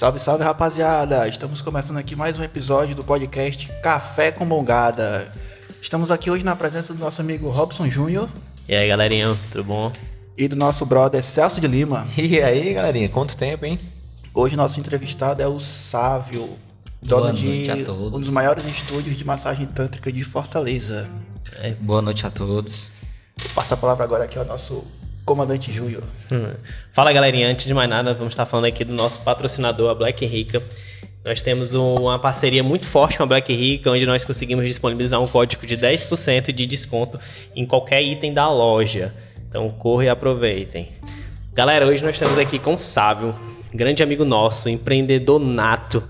Salve, salve rapaziada! Estamos começando aqui mais um episódio do podcast Café com Bongada. Estamos aqui hoje na presença do nosso amigo Robson Júnior E aí, galerinha, tudo bom? e do nosso brother Celso de Lima. E aí, galerinha, quanto tempo, hein? Hoje nosso entrevistado é o Sávio, Boa dono de noite a todos. um dos maiores estúdios de massagem tântrica de Fortaleza. Boa noite a todos. Vou passar a palavra agora aqui ao nosso comandante Júnior. Hum. Fala, galerinha, antes de mais nada, vamos estar falando aqui do nosso patrocinador, a Black Rica. Nós temos um- uma parceria muito forte com a Black Rica, onde nós conseguimos disponibilizar um código de 10% de desconto em qualquer item da loja. Então, corra e aproveitem. Galera, hoje nós estamos aqui com o Sávio, grande amigo nosso, empreendedor nato,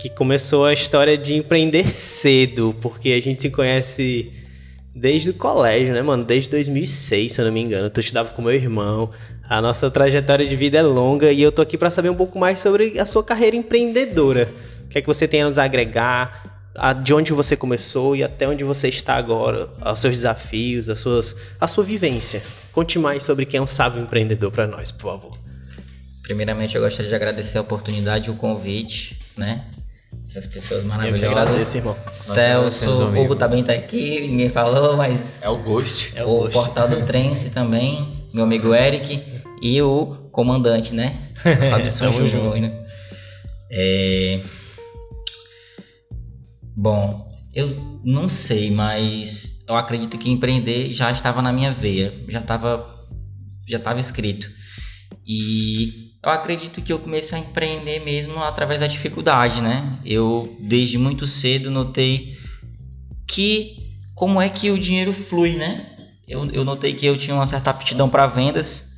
que começou a história de empreender cedo, porque a gente se conhece desde o colégio, né, mano? Desde 2006, se eu não me engano. Tu estudava com meu irmão. A nossa trajetória de vida é longa e eu tô aqui para saber um pouco mais sobre a sua carreira empreendedora. O que é que você tem a nos agregar? De onde você começou e até onde você está agora, os seus desafios, as suas, a sua vivência. Conte mais sobre quem é um sábio empreendedor para nós, por favor. Primeiramente, eu gostaria de agradecer a oportunidade e o convite, né? Essas pessoas Eu que maravilhosas. agradeço, irmão. Celso, o. Hugo também tá aqui, ninguém falou, mas É o Ghost. É o o gosto. portal do Trense também, meu amigo Eric e o comandante, né? Tamo Júnior. É... Bom, eu não sei, mas eu acredito que empreender já estava na minha veia, já estava já estava escrito. E eu acredito que eu comecei a empreender mesmo através da dificuldade, né? Eu desde muito cedo notei que como é que o dinheiro flui, né? Eu, eu notei que eu tinha uma certa aptidão para vendas,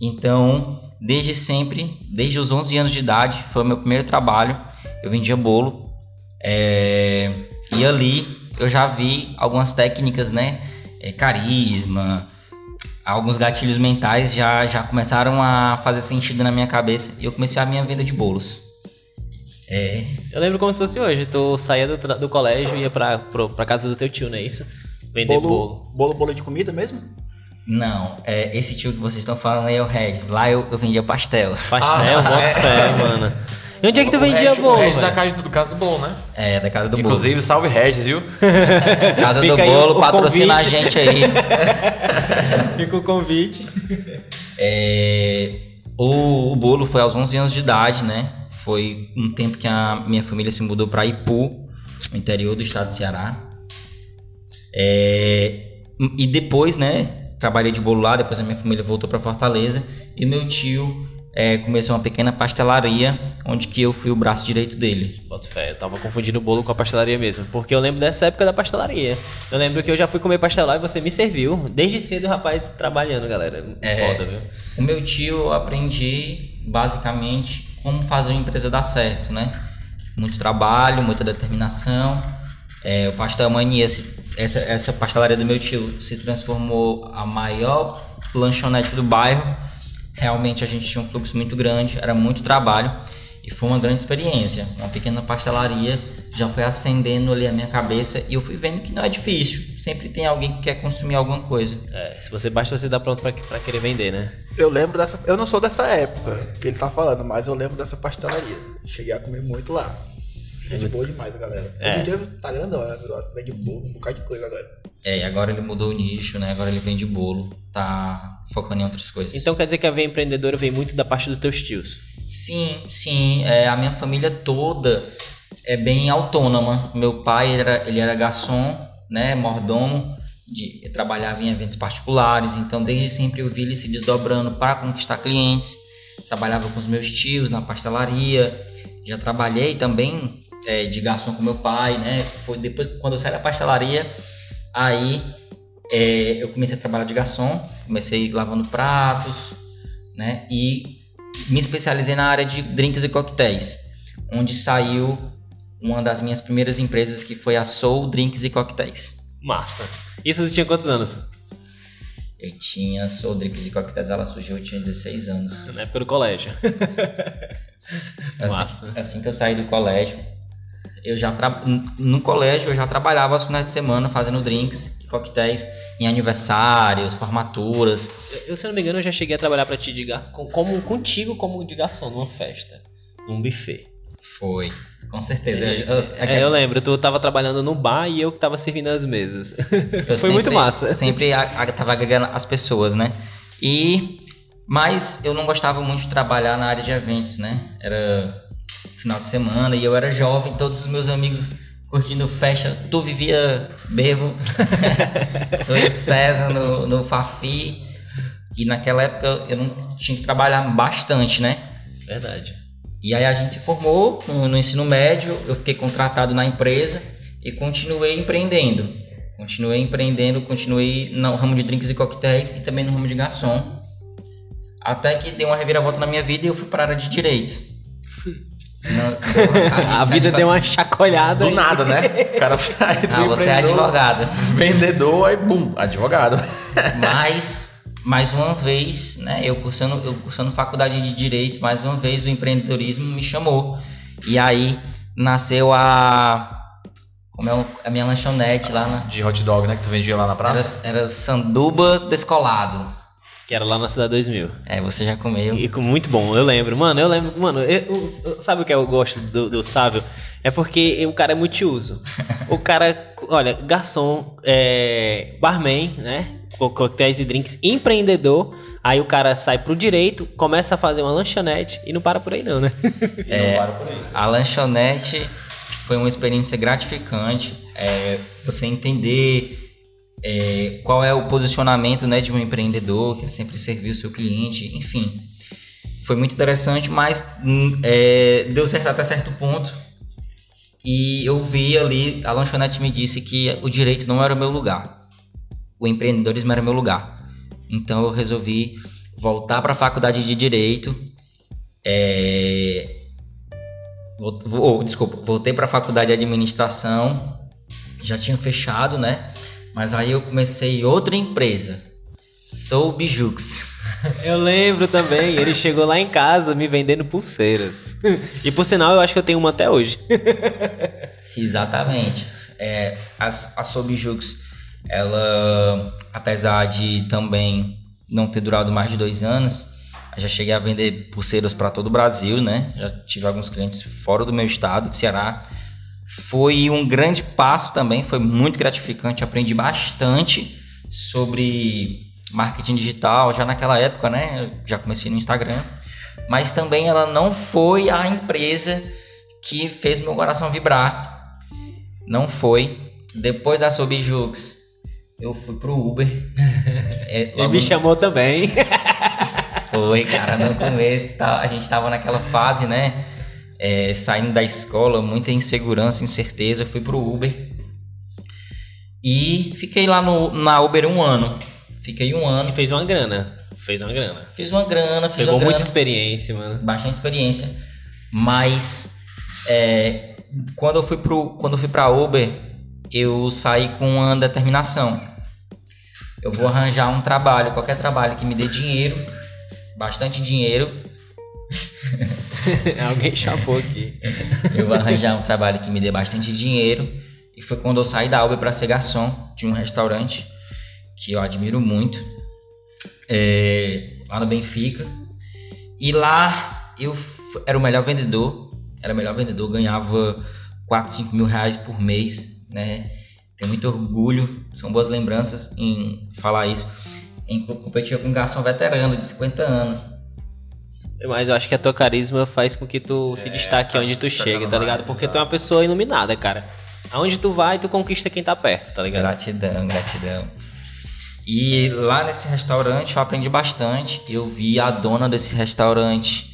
então desde sempre, desde os 11 anos de idade, foi o meu primeiro trabalho. Eu vendia bolo é, e ali eu já vi algumas técnicas, né? É, carisma, alguns gatilhos mentais já, já começaram a fazer sentido na minha cabeça e eu comecei a minha venda de bolos. É, Eu lembro como se fosse hoje. Tu saía do, do colégio e ia pra, pro- pra casa do teu tio, não é isso? Vender bolo. Bolo, bolo, bolo de comida mesmo? não, é, esse tio que vocês estão falando aí é o Regis. Lá eu, eu vendia pastel. Pastel, Ah, boto é. fé, mano. E onde é que tu vendia bolo? O Regis da casa do, do casa do bolo, né? É, da casa do Inclusive, salve Regis, viu? bolo. Casa do Fica aí bolo, patrocina a gente aí. Fica o convite. É, o, o bolo foi aos 11 anos de idade, né? Foi um tempo que a minha família se mudou para Ipu, no interior do estado do Ceará. É, e depois, né? Trabalhei de bolo lá, depois a minha família voltou para Fortaleza e meu tio é, começou uma pequena pastelaria, onde que eu fui o braço direito dele. Boto fé, eu tava confundindo o bolo com a pastelaria mesmo. Porque eu lembro dessa época da pastelaria. Eu lembro que eu já fui comer pastel lá e você me serviu. Desde cedo, rapaz, trabalhando, galera. É. Foda, viu? O meu tio eu aprendi basicamente como fazer uma empresa dar certo, né? Muito trabalho, muita determinação. É, o Pastel Mania, essa, essa pastelaria do meu tio se transformou a maior lanchonete do bairro. Realmente a gente tinha um fluxo muito grande, era muito trabalho e foi uma grande experiência. Uma pequena pastelaria já foi acendendo ali a minha cabeça e eu fui vendo que não é difícil. Sempre tem alguém que quer consumir alguma coisa. É, se você basta você dar pronto pra querer vender, né? Eu lembro dessa. Eu não sou dessa época que ele tá falando, mas eu lembro dessa pastelaria. Cheguei a comer muito lá. Gente boa demais a galera. É. Hoje em dia tá grandão, né? Vende bolo, um bocado de coisa agora. É, e agora ele mudou o nicho, né? Agora ele vende bolo, tá focando em outras coisas. Então quer dizer que a veia empreendedora vem muito da parte dos teus tios. sim, sim, é, a minha família toda é bem autônoma. Meu pai ele era, ele era garçom, né? Mordomo, de, trabalhava em eventos particulares, então desde sempre eu vi ele se desdobrando para conquistar clientes. Trabalhava com os meus tios na pastelaria, já trabalhei também é, de garçom com meu pai, né? Foi depois quando eu saí da pastelaria, aí é, eu comecei a trabalhar de garçom, comecei lavando pratos, né? E me especializei na área de drinks e coquetéis, onde saiu uma das minhas primeiras empresas que foi a Soul Drinks e Coquetéis. Massa. Isso você tinha quantos anos? Eu tinha Soul Drinks e Coquetéis, ela surgiu, eu tinha 16 anos. Na época do colégio. Massa. Assim, assim que eu saí do colégio, eu já tra... no colégio eu já trabalhava aos finais de semana fazendo drinks e coquetéis em aniversários, formaturas. Eu, se não me engano, eu já cheguei a trabalhar pra ti de gar... com- como, contigo como de garçom numa festa. um buffet. Foi. Com certeza. Gente- Eu, eu- É, eu lembro, tu tava trabalhando no bar e eu que tava servindo as mesas. Foi muito sempre- massa. Sempre a- a- tava agregando as pessoas, né? E mas eu não gostava muito de trabalhar na área de eventos, né? Era final de semana e eu era jovem, todos os meus amigos curtindo festa, tu vivia bebo, tu e César no, no Fafi e naquela época eu não tinha que trabalhar bastante, né? Verdade. E aí a gente se formou no, no ensino médio, eu fiquei contratado na empresa e continuei empreendendo. Continuei empreendendo, continuei no ramo de drinks e coquetéis e também no ramo de garçom. Até que deu uma reviravolta na minha vida e eu fui para a área de direito. Não- A vida deu uma chacoalhada. Do aí. nada, né? O cara sai do Ah, você é advogado. Vendedor, aí bum, advogado. Mas, mais uma vez, né, eu cursando, eu cursando faculdade de Direito, mais uma vez o empreendedorismo me chamou. E aí nasceu a. Como é a minha lanchonete lá na. De hot dog, né? Que tu vendia lá na Era, praça. era Sanduba Descolado. Que era lá na Cidade 2000. É, você já comeu. E muito bom, eu lembro. Mano, eu lembro. Mano, eu- eu- sabe o que eu gosto do, do Sávio? É porque o cara é multiuso. O cara, olha, garçom, é, barman, né? Co- Coquetéis e drinks, empreendedor. Aí o cara sai pro direito, começa a fazer uma lanchonete e não para por aí, não, né? Não para por aí. A lanchonete foi uma experiência gratificante. é, você entender é, qual é o posicionamento né, de um empreendedor, que é sempre servir o seu cliente, enfim. Foi muito interessante, mas hum, é, deu certo até certo ponto. E eu vi ali, a lanchonete me disse que o direito não era o meu lugar. O empreendedorismo era o meu lugar. Então eu resolvi voltar para a faculdade de direito. É, Vol- vo- desculpa, voltei para a faculdade de administração, já tinha fechado, né? Mas aí eu comecei outra empresa, Sou Bijux. Eu lembro também, ele chegou lá em casa me vendendo pulseiras. E por sinal, eu acho que eu tenho uma até hoje. Exatamente. É, a, a ela, apesar de também não ter durado mais de dois anos, já cheguei a vender pulseiras para todo o Brasil, né? Já tive alguns clientes fora do meu estado, de Ceará. Foi um grande passo também, foi muito gratificante, aprendi bastante sobre marketing digital já naquela época, né? Eu já comecei no Instagram, mas também ela não foi a empresa que fez meu coração vibrar. Não foi. Depois da Sobijux, eu fui pro Uber. É, Ele logo me chamou também. foi, cara, no começo tá- a gente tava naquela fase, né? É, saindo da escola, muita insegurança, incerteza, fui pro Uber. E fiquei lá no, na Uber um ano. Fiquei um E ano, fez uma grana. Fez uma grana. fiz uma grana, fiz Pegou uma grana, muita experiência, mano. bastante experiência. Mas é, quando eu fui pro, quando eu fui para Uber, eu saí com uma determinação. Eu vou arranjar um trabalho, qualquer trabalho que me dê dinheiro, bastante dinheiro, Alguém chapou aqui. Eu vou arranjar um trabalho que me dê bastante dinheiro. E foi quando eu saí da Uber para ser garçom de um restaurante que eu admiro muito, é, lá no Benfica. E lá eu era o melhor vendedor, era o melhor vendedor, ganhava 4, 5 mil reais por mês, né? Tenho muito orgulho, são boas lembranças em falar isso. Em co- competir com um garçom veterano de 50 anos. Mas eu acho que a tua carisma faz com que tu se destaque tá onde tu destacando chega, tá ligado? Porque tu é uma pessoa iluminada, cara. Aonde tu vai, tu conquista quem tá perto, tá ligado? Gratidão, gratidão. E lá nesse restaurante eu aprendi bastante. Eu vi a dona desse restaurante,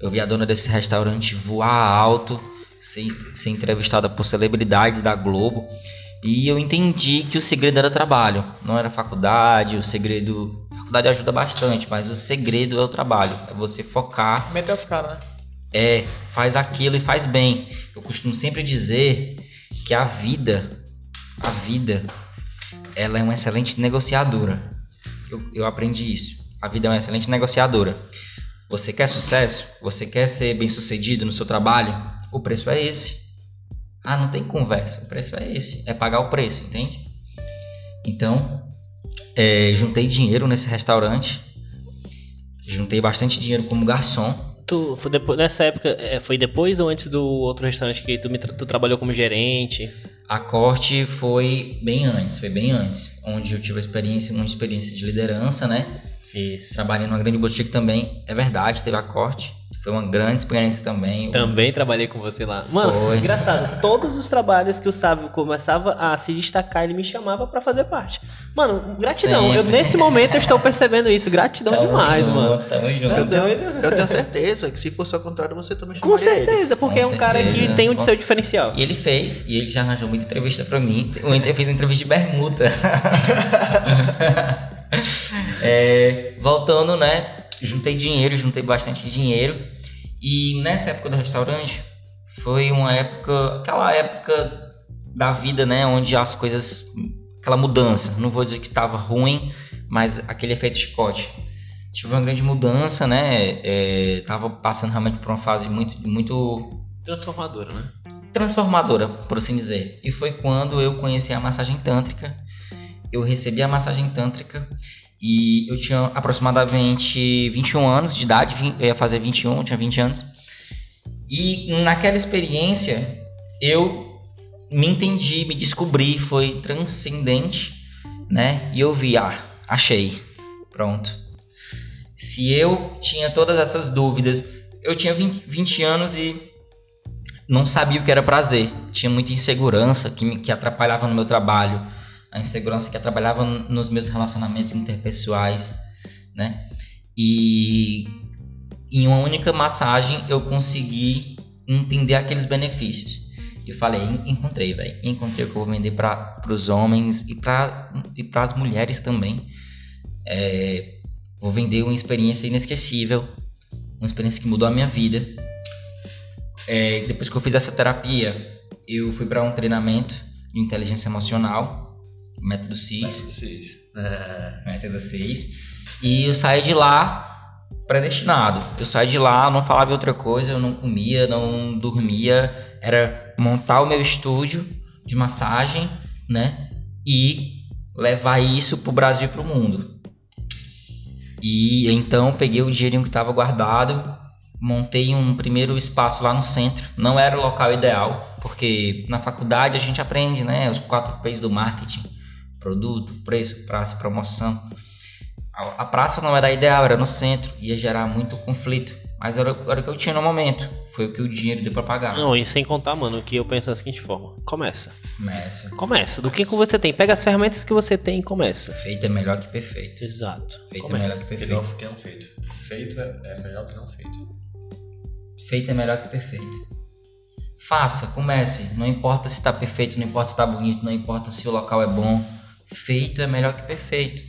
eu vi a dona desse restaurante voar alto, ser, ser entrevistada por celebridades da Globo. E eu entendi que o segredo era trabalho, não era faculdade. O segredo. A faculdade ajuda bastante, mas o segredo é o trabalho. É você focar Meter os caras, né? é, faz aquilo e faz bem. Eu costumo sempre dizer que a vida, a vida, ela é uma excelente negociadora. Eu, eu aprendi isso. A vida é uma excelente negociadora. Você quer sucesso? Você quer ser bem sucedido no seu trabalho? O preço é esse. Ah, não tem conversa. O preço é esse. É pagar o preço, entende? Então, é, juntei dinheiro nesse restaurante. Juntei bastante dinheiro como garçom. Tu, foi depois, nessa época, é, foi depois ou antes do outro restaurante que tu, me tu trabalhou como gerente? A corte foi bem antes, foi bem antes, onde eu tive experiência, uma experiência de liderança, né? Isso. Trabalhei numa grande boutique também, é verdade, teve a corte, foi uma grande experiência também. Também trabalhei com você lá. Mano, Foi. engraçado, todos os trabalhos que o Sávio começava a se destacar, ele me chamava pra fazer parte. Mano, gratidão. Eu, Sempre. nesse momento eu estou percebendo isso. Gratidão Tamo demais, junto, mano. Tamo Tá junto. doido? Eu tenho certeza que se fosse ao contrário, você também Com chamaria ele. certeza, porque Com é um cara que certeza. tem o seu diferencial. E ele fez, e ele já arranjou muita entrevista pra mim. Eu fiz uma entrevista de bermuda. É, voltando, né? Juntei dinheiro, juntei bastante dinheiro. E nessa época do restaurante, foi uma época, aquela época da vida, né? Onde as coisas, aquela mudança. Não vou dizer que tava ruim, mas aquele efeito chicote. Tive uma grande mudança, né? É, tava passando realmente por uma fase muito, muito Transformadora, né? transformadora, por assim dizer. E foi quando eu conheci a massagem tântrica. Eu recebi a massagem tântrica e eu tinha aproximadamente 21 anos de idade, eu ia fazer 21, eu tinha 20 anos. E naquela experiência eu me entendi, me descobri, foi transcendente, né? E eu vi, ah, achei. Pronto. Se eu tinha todas essas dúvidas, eu tinha 20, 20 anos e não sabia o que era prazer. Tinha muita insegurança que, me, que atrapalhava no meu trabalho, a insegurança que atrapalhava n- nos meus relacionamentos interpessoais, né? E em uma única massagem eu consegui entender aqueles benefícios. E eu falei, "En- encontrei, velho. Encontrei o que eu vou vender para os homens e para e as mulheres também. É, vou vender uma experiência inesquecível, uma experiência que mudou a minha vida. É, depois que eu fiz essa terapia, eu fui para um treinamento de inteligência emocional, método CIS, método CIS, e eu saí de lá predestinado. Eu saí de lá, não falava outra coisa, eu não comia, não dormia, era montar o meu estúdio de massagem, né? E levar isso pro Brasil e pro mundo. E então peguei o dinheirinho que estava guardado, montei um primeiro espaço lá no centro. Não era o local ideal, porque na faculdade a gente aprende, né, os quatro P's do marketing: produto, preço, praça promoção. A, a praça não era ideal, era no centro, ia gerar muito conflito. Mas era, era o que eu tinha no momento. Foi o que o dinheiro deu pra pagar. Não, e sem contar, mano, que eu penso da seguinte forma: começa. Começa. Começa. Do que que você tem? Pega as ferramentas que você tem e começa. Feito é melhor que perfeito. Exato. Feito é Começa. melhor que Que não, perfeito. que não feito. Feito é, é melhor que não feito. Feito é melhor que perfeito. Faça, comece. Não importa se está perfeito, não importa se está bonito, não importa se o local é bom. Feito é melhor que perfeito.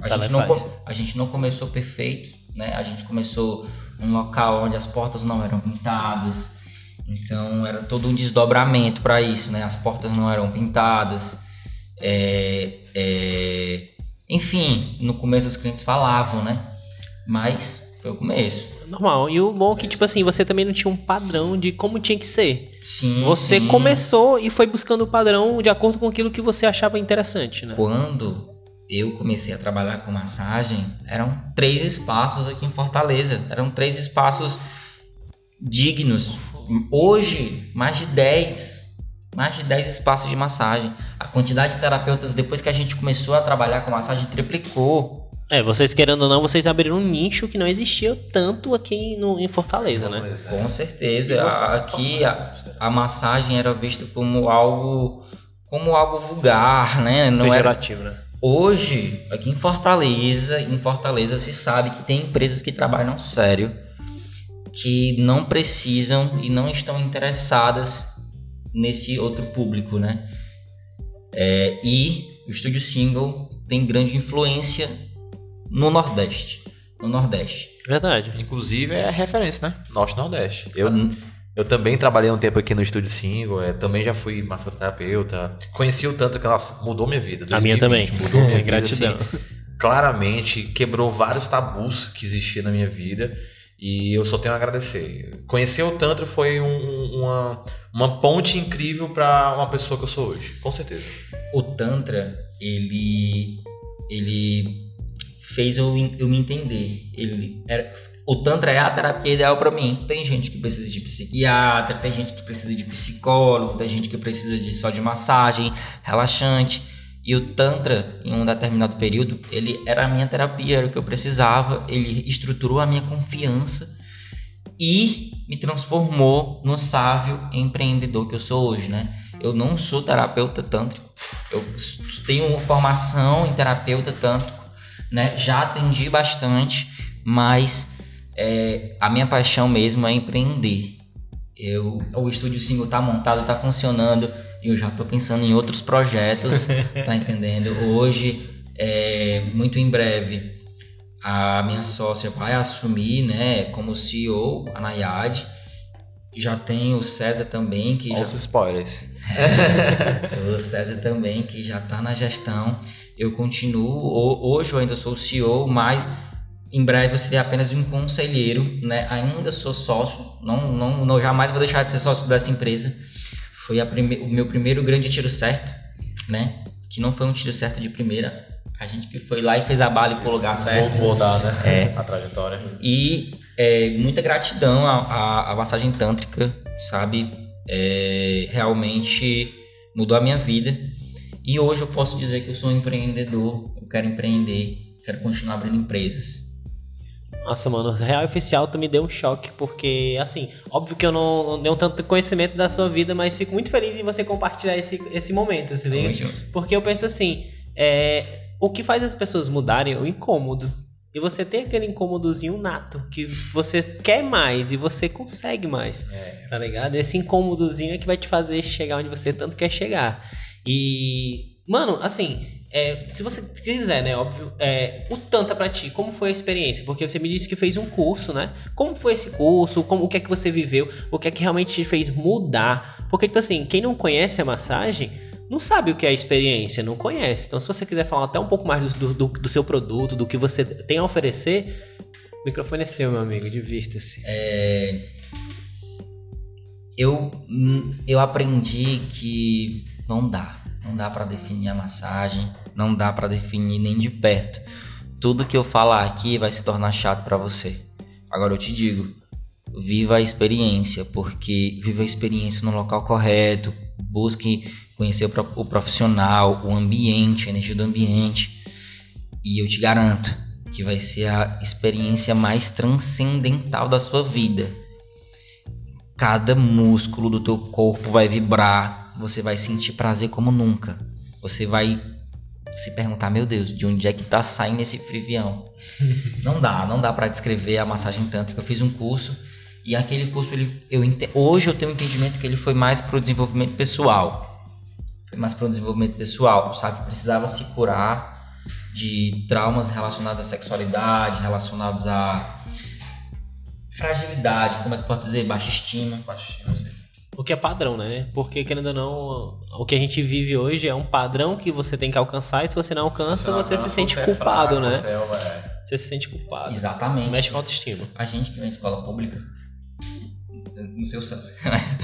A, Tá, gente não, faz. a gente não começou perfeito, né? A gente começou num local onde as portas não eram pintadas. Então era todo um desdobramento para isso, né? As portas não eram pintadas. É, é, Enfim, no começo os clientes falavam, né? Mas foi o começo. Normal. E o bom é que, tipo assim, você também não tinha um padrão de como tinha que ser. Sim. Você sim. começou e foi buscando o padrão de acordo com aquilo que você achava interessante, né? Quando eu comecei a trabalhar com massagem, eram três espaços aqui em Fortaleza. Eram três espaços dignos. Hoje, mais de 10. Mais de 10 espaços de massagem. A quantidade de terapeutas, depois que a gente começou a trabalhar com massagem, triplicou. É, vocês querendo ou não, vocês abriram um nicho que não existia tanto aqui no, em Fortaleza, né? Com certeza. Você- Aqui a, a massagem era vista como algo como algo vulgar, né? Não era Pejorativo, né? Hoje, aqui em Fortaleza, em Fortaleza se sabe que tem empresas que trabalham sério, que não precisam e não estão interessadas nesse outro público, né? É, e o Estúdio Single tem grande influência no Nordeste. No Nordeste. Verdade. Inclusive é referência, né? Norte e Nordeste. Eu, Hum, eu também trabalhei um tempo aqui no Estúdio Single, é, também já fui massoterapeuta. Conheci o tanto que nossa, mudou minha vida. A minha 2020 também. Mudou minha vida, Gratidão. assim, claramente, quebrou vários tabus que existiam na minha vida. E eu só tenho a agradecer. Conhecer o Tantra foi um- uma, uma ponte incrível para uma pessoa que eu sou hoje. Com certeza. o Tantra, ele, ele fez eu, eu me entender. Ele era, o Tantra é a terapia ideal para mim. Tem gente que precisa de psiquiatra, tem gente que precisa de psicólogo, tem gente que precisa de só de massagem relaxante. E o Tantra, em um determinado período, ele era a minha terapia, era o que eu precisava. Ele estruturou a minha confiança e me transformou no sábio empreendedor que eu sou hoje, né? Eu não sou terapeuta tântrico, eu tenho formação em terapeuta tântrico, né? Já atendi bastante, mas é, a minha paixão mesmo é empreender. Eu, o estúdio single tá montado, tá funcionando, e eu já tô pensando em outros projetos, tá entendendo? Hoje, é, muito em breve, a minha sócia vai assumir, né, como CEO, a Nayad. Já tem o César também, que Olha já... os spoilers. o César também, que já está na gestão. Eu continuo, hoje eu ainda sou CEO, mas em breve eu serei apenas um conselheiro, né? Ainda sou sócio, não, não, não jamais vou deixar de ser sócio dessa empresa. Foi prime... o meu primeiro grande tiro certo, né? Que não foi um tiro certo de primeira. A gente que foi lá e fez a bala e pro lugar certo. Vou dar, né? É. A trajetória. E é, muita gratidão à, à, à massagem tântrica, sabe? É, realmente mudou a minha vida. E hoje eu posso dizer que eu sou um empreendedor, eu quero empreender, quero continuar abrindo empresas. Nossa, mano, real oficial tu me deu um choque, porque, assim, óbvio que eu não, não tenho tanto conhecimento da sua vida, mas fico muito feliz em você compartilhar esse, esse momento, se liga? Porque eu penso assim, é, o que faz as pessoas mudarem é o incômodo. E você tem aquele incômodozinho nato, que você quer mais e você consegue mais. É. Tá ligado? Esse incômodozinho é que vai te fazer chegar onde você tanto quer chegar. E, mano, assim, é, se você quiser, né, óbvio, é, o Tanta pra ti, como foi a experiência? Porque você me disse que fez um curso, né? Como foi esse curso? Como, o que é que você viveu? O que é que realmente te fez mudar? Porque, tipo assim, quem não conhece a massagem não sabe o que é a experiência, não conhece. Então, se você quiser falar até um pouco mais do, do, do seu produto, do que você tem a oferecer, o microfone é seu, meu amigo, divirta-se. É... Eu, eu aprendi que não dá. Não dá para definir a massagem, não dá para definir nem de perto. Tudo que eu falar aqui vai se tornar chato para você. Agora eu te digo, viva a experiência, porque viva a experiência no local correto, busque conhecer o profissional, o ambiente, a energia do ambiente. E eu te garanto que vai ser a experiência mais transcendental da sua vida. Cada músculo do teu corpo vai vibrar, você vai sentir prazer como nunca. Você vai se perguntar, meu Deus, de onde é que tá saindo esse frivião? não dá, não dá para descrever a massagem tântrica. Eu fiz um curso e aquele curso ele, eu hoje eu tenho um entendimento que ele foi mais para o desenvolvimento pessoal foi mais para o desenvolvimento pessoal, sabe? Precisava se curar de traumas relacionados à sexualidade, relacionados à fragilidade, como é que posso dizer? Baixa estima. Baixa estima, sim. O que é padrão, né? Porque, querendo ou não, o que a gente vive hoje é um padrão que você tem que alcançar e se você não alcança, você, você se sente culpado, é fraco, né? Você, é... você, se sente culpado. Exatamente. Mexe com a autoestima. A gente que vem em escola pública, não sei o mas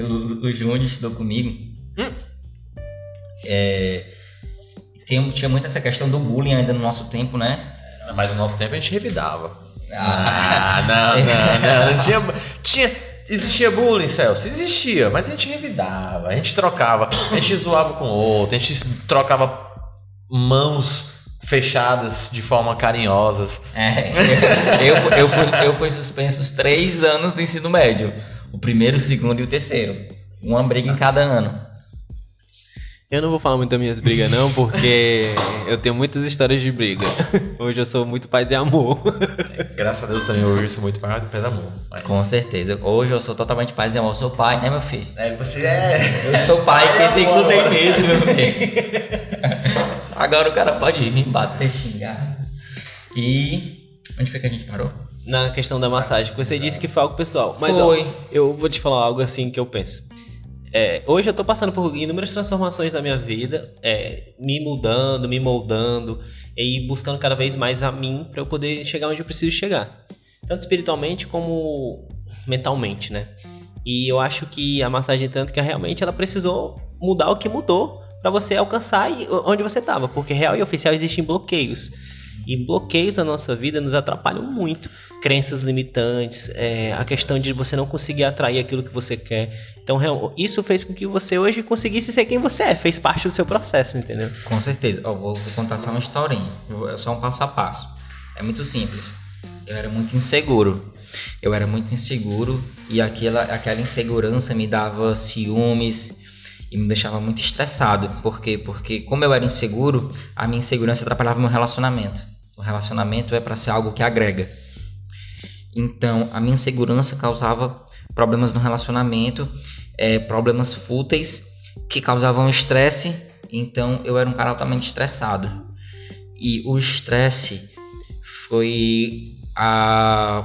o, o Júnior estudou comigo. Hum? É, tem, tinha muito essa questão do bullying ainda no nosso tempo, né? Mas no nosso tempo a gente revidava. Ah, não, não, não. não. tinha, tinha, existia bullying, Celso? Existia, mas a gente revidava, a gente trocava, a gente zoava com o outro, a gente trocava mãos fechadas de forma carinhosas. É, eu, eu, eu, fui, eu fui suspenso os três anos do ensino médio. O primeiro, o segundo e o terceiro. Uma briga em cada ano. Eu não vou falar muito das minhas brigas, não, porque eu tenho muitas histórias de briga. Hoje eu sou muito paz e amor. Graças a Deus também hoje eu sou muito paz e amor. Mas... Com certeza. Hoje eu sou totalmente paz e amor. Eu sou pai, né, meu filho? É, você é. Eu sou pai, quem tem cu tem medo, meu filho. Agora o cara pode vir, bater, xingar. E. Onde foi que a gente parou? Na questão da massagem. Você disse que foi algo pessoal. Mas, foi. Ó, eu vou te falar algo assim que eu penso. É, hoje eu tô passando por inúmeras transformações na minha vida, é, me mudando, me moldando e buscando cada vez mais a mim para eu poder chegar onde eu preciso chegar, tanto espiritualmente como mentalmente, né? E eu acho que a massagem tântrica realmente ela precisou mudar o que mudou para você alcançar onde você estava, porque real e oficial existem bloqueios. E bloqueios na nossa vida nos atrapalham muito. Crenças limitantes, é, a questão de você não conseguir atrair aquilo que você quer. Então, isso fez com que você hoje conseguisse ser quem você é, fez parte do seu processo, entendeu? Com certeza. Vou, vou contar só uma historinha. Vou- É só um passo a passo. É muito simples. Eu era muito inseguro. Eu era muito inseguro e aquela, aquela insegurança me dava ciúmes e me deixava muito estressado. Por quê? Porque como eu era inseguro, a minha insegurança atrapalhava meu relacionamento. Relacionamento é para ser algo que agrega. Então, a minha insegurança causava problemas no relacionamento, eh, problemas fúteis que causavam estresse. Então, eu era um cara altamente estressado. E o estresse foi a.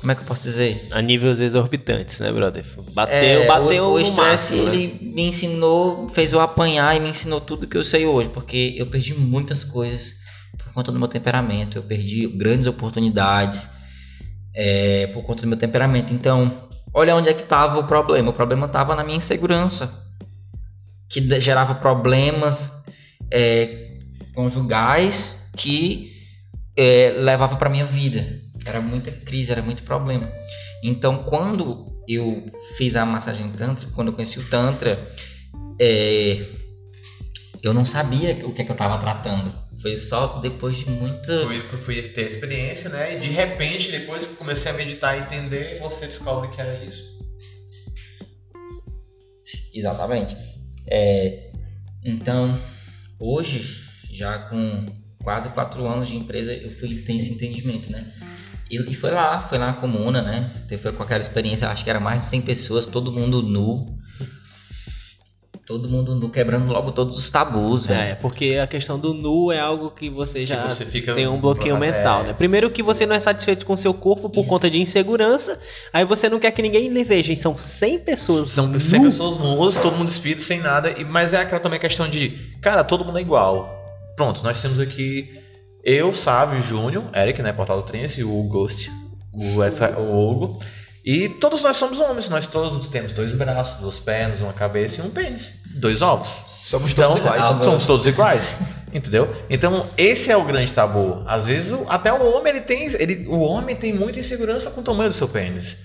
Como é que eu posso dizer? A níveis exorbitantes, né, brother? Bateu, É, bateu o, o estresse máximo, né? ele me ensinou, fez eu apanhar e me ensinou tudo que eu sei hoje, porque eu perdi muitas coisas por conta do meu temperamento, eu perdi grandes oportunidades é, por conta do meu temperamento. Então, olha onde é que estava o problema. O problema estava na minha insegurança, que gerava problemas é, conjugais que é, levava para minha vida. Era muita crise, era muito problema. Então, quando eu fiz a massagem tantra, quando eu conheci o tantra, é, eu não sabia o que, é que eu estava tratando. Foi só depois de muita Fui, fui ter experiência, né? E de repente, depois que comecei a meditar e entender, você descobre que era isso. Exatamente. É, então, hoje, já com quase quatro anos de empresa, eu fui ter esse entendimento, né? E, e foi lá, foi lá na comuna, né? Foi com aquela experiência, acho que era mais de 100 pessoas, todo mundo nu. Todo mundo nu, quebrando logo todos os tabus, velho. É, porque a questão do nu é algo que você já você fica- tem um bloqueio é. mental, né? Primeiro que você não é satisfeito com seu corpo por Isso. conta de insegurança, aí você não quer que ninguém lhe veja, e são 100 pessoas São nu. 100 pessoas nuas, todo mundo despido, sem nada. E, mas é aquela também questão de, cara, todo mundo é igual. Pronto, nós temos aqui eu, Sávio, Júnior, Eric, né, Portal do Trince, o Ghost, o, F- o Hugo. E todos nós somos homens, nós todos temos dois braços, duas pernas, uma cabeça e um pênis. Dois ovos. Somos Então, todos iguais. ah, Somos todos iguais. Entendeu? Então, esse é o grande tabu. Às vezes, até o homem, ele tem. Ele, o homem tem muita insegurança com o tamanho do seu pênis.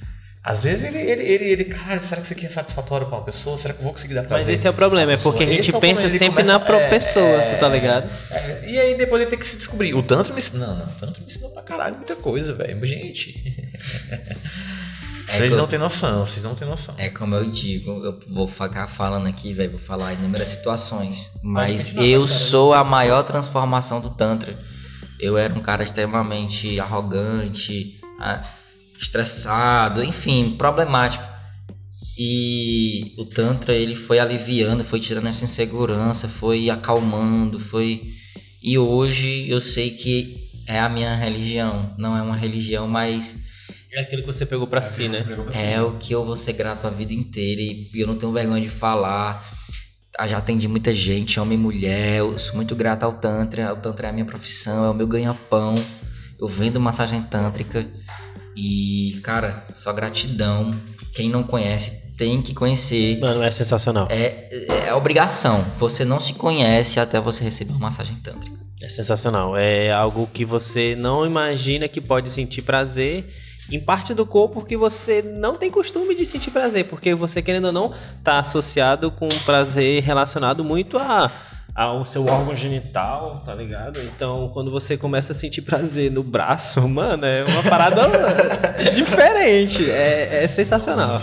Às vezes ele, ele, ele, ele, caralho, será que isso aqui é satisfatório pra uma pessoa? Será que eu vou conseguir dar pra Mas esse é o problema, é porque a gente Esse é pensa sempre começa- na própria é, pessoa, é, tu tá ligado? é, e aí depois ele tem que se descobrir. O Tantra me ensinou. Não, não, o Tantra me ensinou pra caralho muita coisa, velho. Gente. Vocês que eu- não têm noção, vocês não têm noção. É como eu digo, eu vou ficar falando aqui, velho, vou falar inúmeras situações, mas eu sou a maior transformação do Tantra. Eu era um cara extremamente arrogante, ah, estressado, enfim, problemático. E o Tantra, ele foi aliviando, foi tirando essa insegurança, foi acalmando, foi... E hoje eu sei que é a minha religião, não é uma religião, mas É aquilo que você pegou pra si, né? é o que eu vou ser grato a vida inteira e eu não tenho vergonha de falar. Ah, Já atendi muita gente, homem e mulher. Eu sou muito grato ao Tantra. O Tantra é a minha profissão, é o meu ganha-pão. Eu vendo massagem tântrica e, cara, só gratidão. Quem não conhece tem que conhecer. Mano, é sensacional. É, é obrigação. Você não se conhece até você receber uma massagem tântrica. É sensacional. É algo que você não imagina que pode sentir prazer em parte do corpo que você não tem costume de sentir prazer, porque você querendo ou não tá associado com prazer relacionado muito a ao seu órgão genital, tá ligado? Então, quando você começa a sentir prazer no braço, mano, é uma parada diferente. É, é sensacional.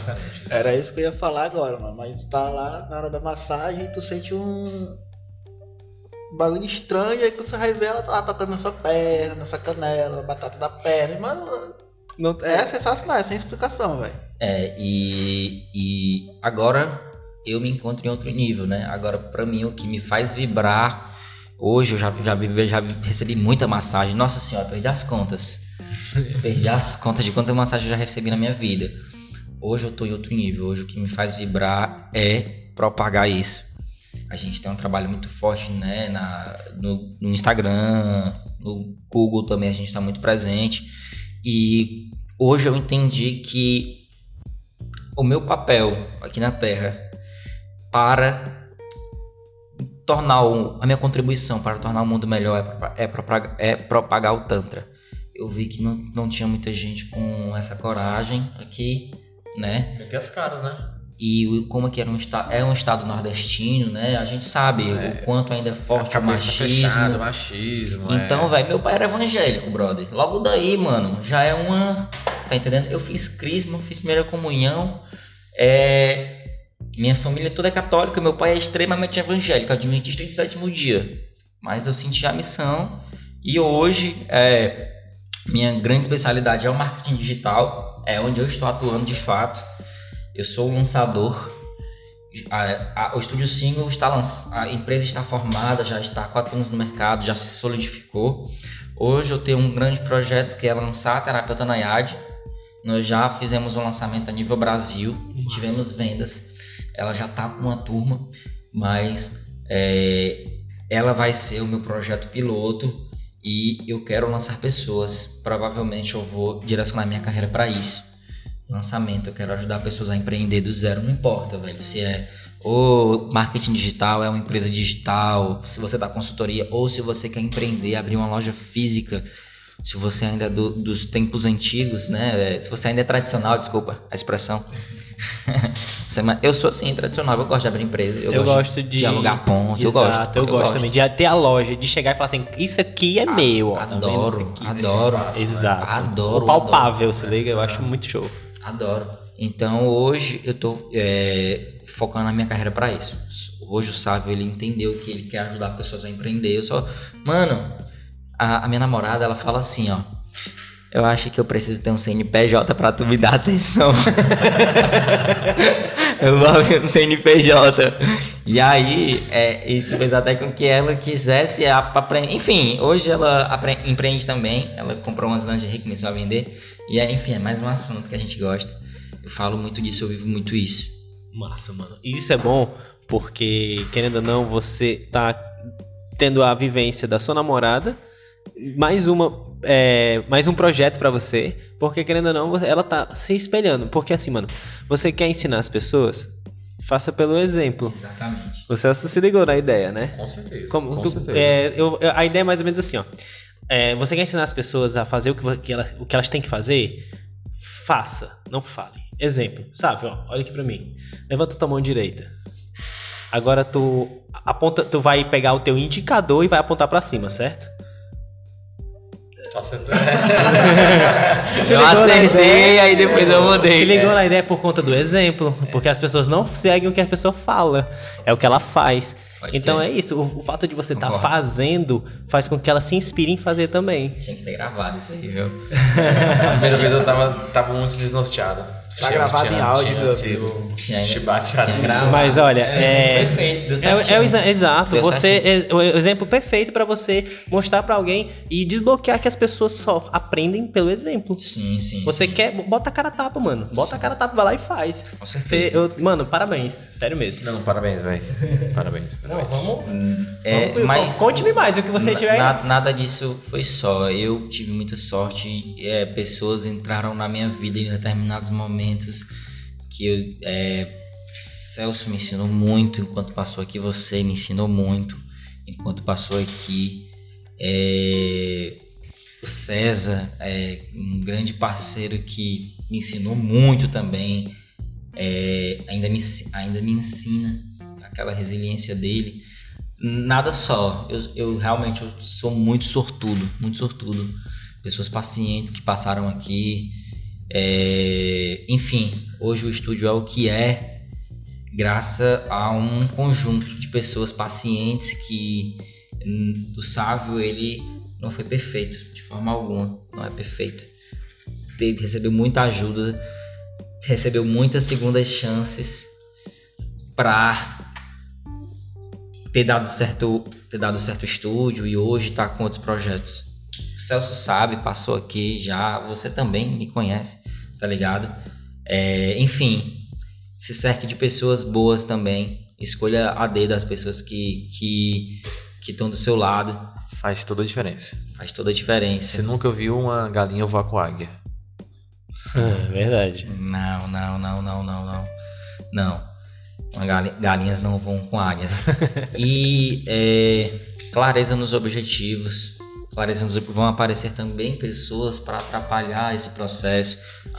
Era isso que eu ia falar agora, mano. Mas tu tá lá na hora da massagem e tu sente um. um bagulho estranho, aí quando você revela, tá lá tocando nessa perna, nessa canela, na batata da perna. E, Mano, Não, é sensacional, é sem explicação, velho. É, e, e agora eu me encontro em outro nível, né? Agora, pra mim, o que me faz vibrar. Hoje eu já, já, já recebi muita massagem. Nossa senhora, perdi as contas. perdi as contas de quanta massagem eu já recebi na minha vida. Hoje eu tô em outro nível. Hoje o que me faz vibrar é propagar isso. A gente tem um trabalho muito forte, né? Na, no, no Instagram, no Google também a gente está muito presente. E hoje eu entendi que o meu papel aqui na Terra para tornar o, a minha contribuição para tornar o mundo melhor é, é, propagar, é propagar o Tantra. Eu vi que não, não tinha muita gente com essa coragem aqui, né? Meter as caras, né? E como que era um estado, é um estado nordestino, né? A gente sabe o quanto ainda é forte o machismo. fechada, machismo. Então, é. velho, meu pai era evangélico, brother. Logo daí, mano, já é uma. Tá entendendo? Eu fiz crisma, fiz primeira comunhão. É. Minha família toda é católica, meu pai é extremamente evangélico, adventista de sétimo dia. Mas eu senti a missão e hoje é, minha grande especialidade é o marketing digital, é onde eu estou atuando de fato. Eu sou um lançador. A- a- o Estúdio Single está lanç... a empresa está formada, já está há quatro anos no mercado, já se solidificou. Hoje eu tenho um grande projeto que é lançar a Terapeuta Nayade. Nós já fizemos um lançamento a nível Brasil, Massa. tivemos vendas. Ela já está com uma turma, mas é, ela vai ser o meu projeto piloto e eu quero lançar pessoas. Provavelmente eu vou direcionar minha carreira para isso. Lançamento, eu quero ajudar pessoas a empreender do zero, não importa, velho, se é ou marketing digital, é uma empresa digital, se você dá consultoria ou se você quer empreender, abrir uma loja física, se você ainda é do- dos tempos antigos, né? Se você ainda é tradicional, desculpa a expressão. Eu sou assim, tradicional, eu gosto de abrir empresa, eu, Eu, gosto de. alugar pontos, eu gosto. eu, gosto também de ter a loja, de chegar e falar assim: Isso aqui é meu, ó. tá Adoro, aqui? adoro. Exato. Adoro, O palpável, adoro. se liga, eu acho muito show. Adoro. Então hoje eu tô é, focando na minha carreira para isso. Hoje o Sávio ele entendeu que ele quer ajudar pessoas a empreender. Eu só, mano, a, a minha namorada ela fala assim, ó. Eu acho que eu preciso ter um CNPJ pra tu me dar atenção. eu vou abrir um CNPJ. E aí, é, isso fez até com que ela quisesse aprender. Enfim, hoje ela empreende também. Ela comprou umas lingerie e começou a vender. E aí, enfim, é mais um assunto que a gente gosta. Eu falo muito disso, eu vivo muito isso. Massa, mano. E Isso é bom porque, querendo ou não, você tá tendo a vivência da sua namorada, mais uma. é, mais um projeto pra você, porque querendo ou não, ela tá se espelhando. Porque assim, mano, você quer ensinar as pessoas? Faça pelo exemplo. Exatamente. Você se ligou na ideia, né? Com certeza. Como com tu- certeza. é, eu- a ideia é mais ou menos assim, ó. É, você quer ensinar as pessoas a fazer o que, que elas, o que elas têm que fazer? Faça, não fale. Exemplo, sabe? Ó, olha aqui pra mim. Levanta tua mão direita. Agora tu aponta, tu vai pegar o teu indicador e vai apontar pra cima, certo? Se eu acertei, ideia? aí depois eu mudei. Se ligou É. na ideia por conta do exemplo, porque as pessoas não seguem o que a pessoa fala, é o que ela faz. Pode então crer. é isso, o, o fato de você estar Concordo. fazendo faz com que ela se inspire em fazer também. Tinha que ter gravado isso aí, viu? A primeira vez eu tava, tava muito desnorteado. Tá gravado em áudio, meu amigo. Mas olha, é- Perfeito, deu É, é exato, Deu você é o exemplo perfeito pra você mostrar pra alguém e desbloquear que as pessoas só aprendem pelo exemplo. Sim, sim. Você sim. quer, bota a cara a tapa, mano. Bota a cara a tapa, vai lá e faz. Com Você, certeza. eu- mano, parabéns, sério mesmo. Não, parabéns, velho. Parabéns. parabéns. vamos. É, vamos- mas Conte-me mais o que você na- tiver aí. na- nada disso foi só. Eu tive muita sorte. é, pessoas entraram na minha vida em determinados momentos que eu, é, Celso me ensinou muito enquanto passou aqui. Você me ensinou muito enquanto passou aqui. É, o César é um grande parceiro que me ensinou muito também. É, ainda, me, ainda me ensina aquela resiliência dele. Nada só. Eu, eu realmente eu sou muito sortudo, muito sortudo. Pessoas pacientes que passaram aqui. É, enfim, hoje o estúdio é o que é, graças a um conjunto de pessoas pacientes que hum, o Sávio ele não foi perfeito de forma alguma, não é perfeito. Teve, recebeu muita ajuda, recebeu muitas segundas chances para ter dado certo, ter dado certo estúdio e hoje tá com outros projetos. O Celso sabe, passou aqui já, você também me conhece, tá ligado? É, enfim, se cerque de pessoas boas também. Escolha a dedo as pessoas que que que estão do seu lado. Faz toda a diferença. Faz toda a diferença. Você nunca viu uma galinha voar com águia. É verdade. Não, não, não, não, não, não. Não. Galinhas não vão com águias. e é, clareza nos objetivos. Ob- vão aparecer também pessoas para atrapalhar esse processo.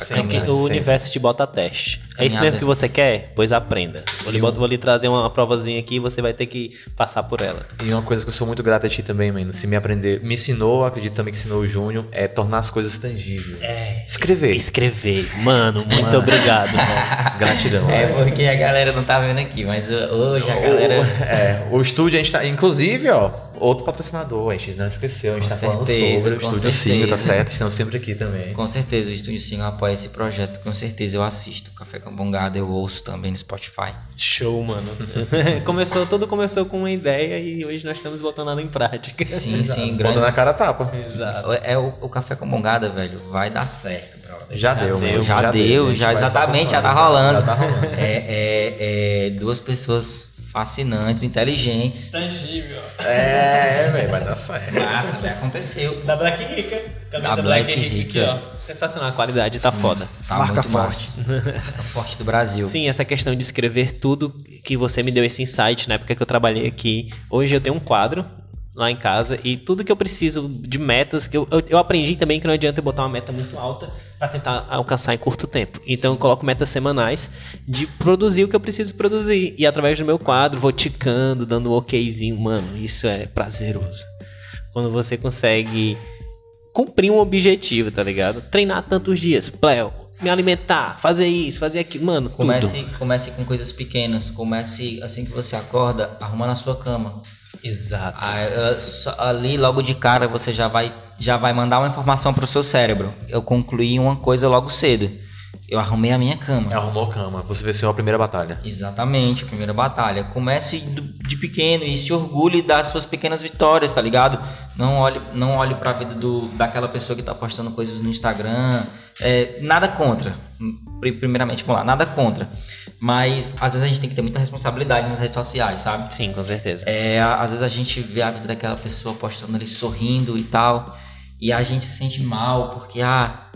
É que o sempre. universo te bota a teste. É isso mesmo que você quer? Pois aprenda. Vou lhe, Eu- vou lhe trazer uma provazinha aqui e você vai ter que passar por ela. E uma coisa que eu sou muito grato a ti também, mano. Se me aprender, me ensinou, acredito também que ensinou o Júnior, é tornar as coisas tangíveis. É. Escrever. Escrever. Mano, muito Mano. obrigado. velho. Gratidão. É velho. porque a galera não tá vendo aqui, mas hoje a galera. O, é, o estúdio a gente tá. Inclusive, ó, outro patrocinador, a gente não esqueceu, a gente Com tá falando certeza, sobre o estúdio Sim, tá certo? Estamos sempre aqui também. Com certeza, o Estúdio Sim apoia esse projeto. Com certeza eu assisto. Café com Bongada eu ouço também no Spotify. Show, mano. começou, tudo começou com uma ideia e hoje nós estamos botando ela em prática. Sim, sim, Bota grande. na cara a tapa. Exato. É o, o Café com Bongada, velho. Vai dar certo, brother. Já, deu, deu, mano. já deu, gente. já Vai só exatamente, já tá rolando. Já tá rolando. É, é, é duas pessoas fascinantes, inteligentes. Tangível. É, velho, vai dar certo. Massa, velho. Aconteceu. Da Black Rica. Camisa Da Black, Black Rica Rica. aqui, ó. Sensacional, a qualidade tá foda. Tá Marca muito forte. Marca forte do Brasil. Sim, essa questão de escrever tudo que você me deu esse insight na época que eu trabalhei aqui. Hoje eu tenho um quadro lá em casa e tudo que eu preciso de metas que eu, eu, eu aprendi também que não adianta eu botar uma meta muito alta para tentar alcançar em curto tempo. Então eu coloco metas semanais de produzir o que eu preciso produzir e através do meu quadro vou ticando, dando um okzinho, mano, isso é prazeroso. Quando você consegue cumprir um objetivo, tá ligado? Treinar tantos dias, pleo, me alimentar, fazer isso, fazer aquilo, mano, tudo. Comece, comece com coisas pequenas. Comece assim que você acorda, arrumando a sua cama. Exato. Ah, ali logo de cara você já vai, já vai mandar uma informação pro seu cérebro. Eu concluí uma coisa logo cedo. Eu arrumei a minha cama. Arrumou cama. Você venceu a primeira batalha. Exatamente, primeira batalha. Comece de pequeno e se orgulhe das suas pequenas vitórias, tá ligado? Não olhe, não olhe pra vida do, daquela pessoa que tá postando coisas no Instagram. É, nada contra. Pri- Primeiramente, vamos lá, nada contra. Mas às vezes a gente tem que ter muita responsabilidade nas redes sociais, sabe? Sim, com certeza. É, a- às vezes a gente vê a vida daquela pessoa postando ali sorrindo e tal, e a gente se sente mal porque ah,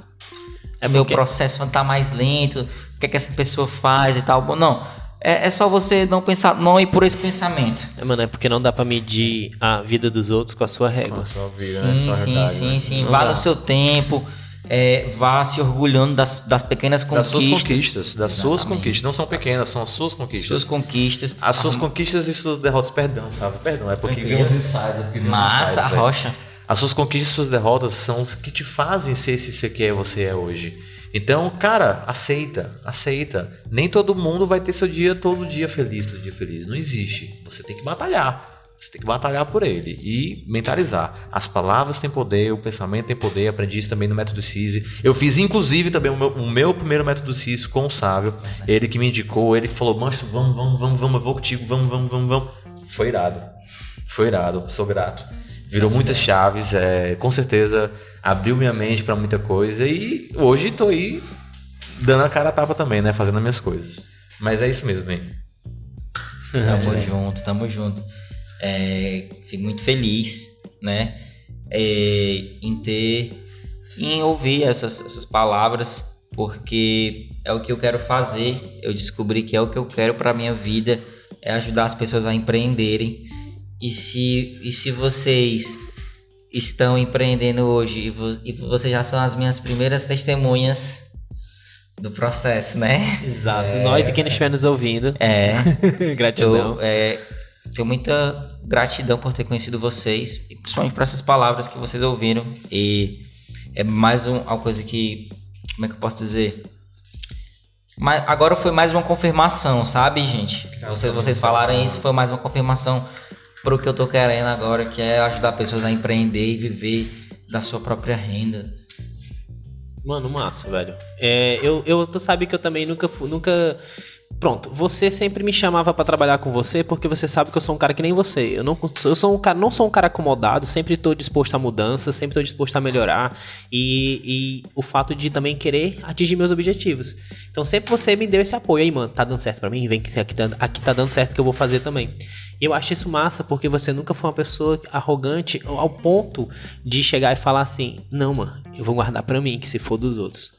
É meu processo tá mais lento, o que é que essa pessoa faz e tal. Bom, não, é, é só você não pensar, não ir por esse pensamento. É, mano, é porque não dá pra medir a vida dos outros com a sua régua. Sua vida, né? sim, Sua sim, realidade, sim, né? sim. Não Vá dá. no seu tempo, é, vá se orgulhando das, das pequenas Das conquistas. suas conquistas. Das suas Exatamente. conquistas. Não são pequenas, são as suas conquistas. Suas conquistas. As suas conquistas e suas derrotas, perdão, sabe? Perdão, é porque Tranquilo. Deus inside, porque Deus Massa, inside, velho. rocha. As suas conquistas suas derrotas são os que te fazem ser esse que é você é hoje. Então, cara, aceita, aceita. Nem todo mundo vai ter seu dia todo dia feliz, todo dia feliz. Não existe. Você tem que batalhar. Você tem que batalhar por ele e mentalizar. As palavras têm poder, o pensamento tem poder. Aprendi isso também no método CISI. Eu fiz, inclusive, também o meu, o meu primeiro método CISI com o Sávio. Ele que me indicou, ele que falou: Mancho, vamos, vamos, vamos, vamos, eu vou contigo, vamos, vamos, vamos, vamos. Foi irado. Foi irado, sou grato. Virou muitas chaves, é, com certeza abriu minha mente pra muita coisa e hoje tô aí dando a cara a tapa também, né? Fazendo as minhas coisas. Mas é isso mesmo, hein? Tamo junto, tamo junto. É, fico muito feliz, né? é, em ter, em ouvir essas, essas palavras, porque é o que eu quero fazer. Eu descobri que é o que eu quero para minha vida, é ajudar as pessoas a empreenderem. E se, e se vocês estão empreendendo hoje e, vo, e vocês já são as minhas primeiras testemunhas do processo, né? Exato. Nós e quem estiver nos ouvindo. É. Gratidão. Eu é, tenho muita gratidão por ter conhecido vocês, e principalmente por essas palavras que vocês ouviram. E é mais um, uma coisa que. Como é que eu posso dizer? Mas agora foi mais uma confirmação, sabe, gente? Vocês, vocês falaram isso, foi mais uma confirmação pro que eu tô querendo agora, que é ajudar pessoas a empreender e viver da sua própria renda. Mano, massa, velho. É, eu, eu, tu sabe que eu também nunca, nunca. Pronto, você sempre me chamava pra trabalhar com você porque você sabe que eu sou um cara que nem você. Eu não, eu sou um cara, não sou um cara acomodado, sempre tô disposto a mudança, sempre tô disposto a melhorar e, e o fato de também querer atingir meus objetivos. Então sempre você me deu esse apoio aí, mano. Tá dando certo pra mim? Vem que aqui tá, aqui tá dando certo que eu vou fazer também. Eu acho isso massa porque você nunca foi uma pessoa arrogante ao ponto de chegar e falar assim: "Não, mano, eu vou guardar pra mim que se for dos outros".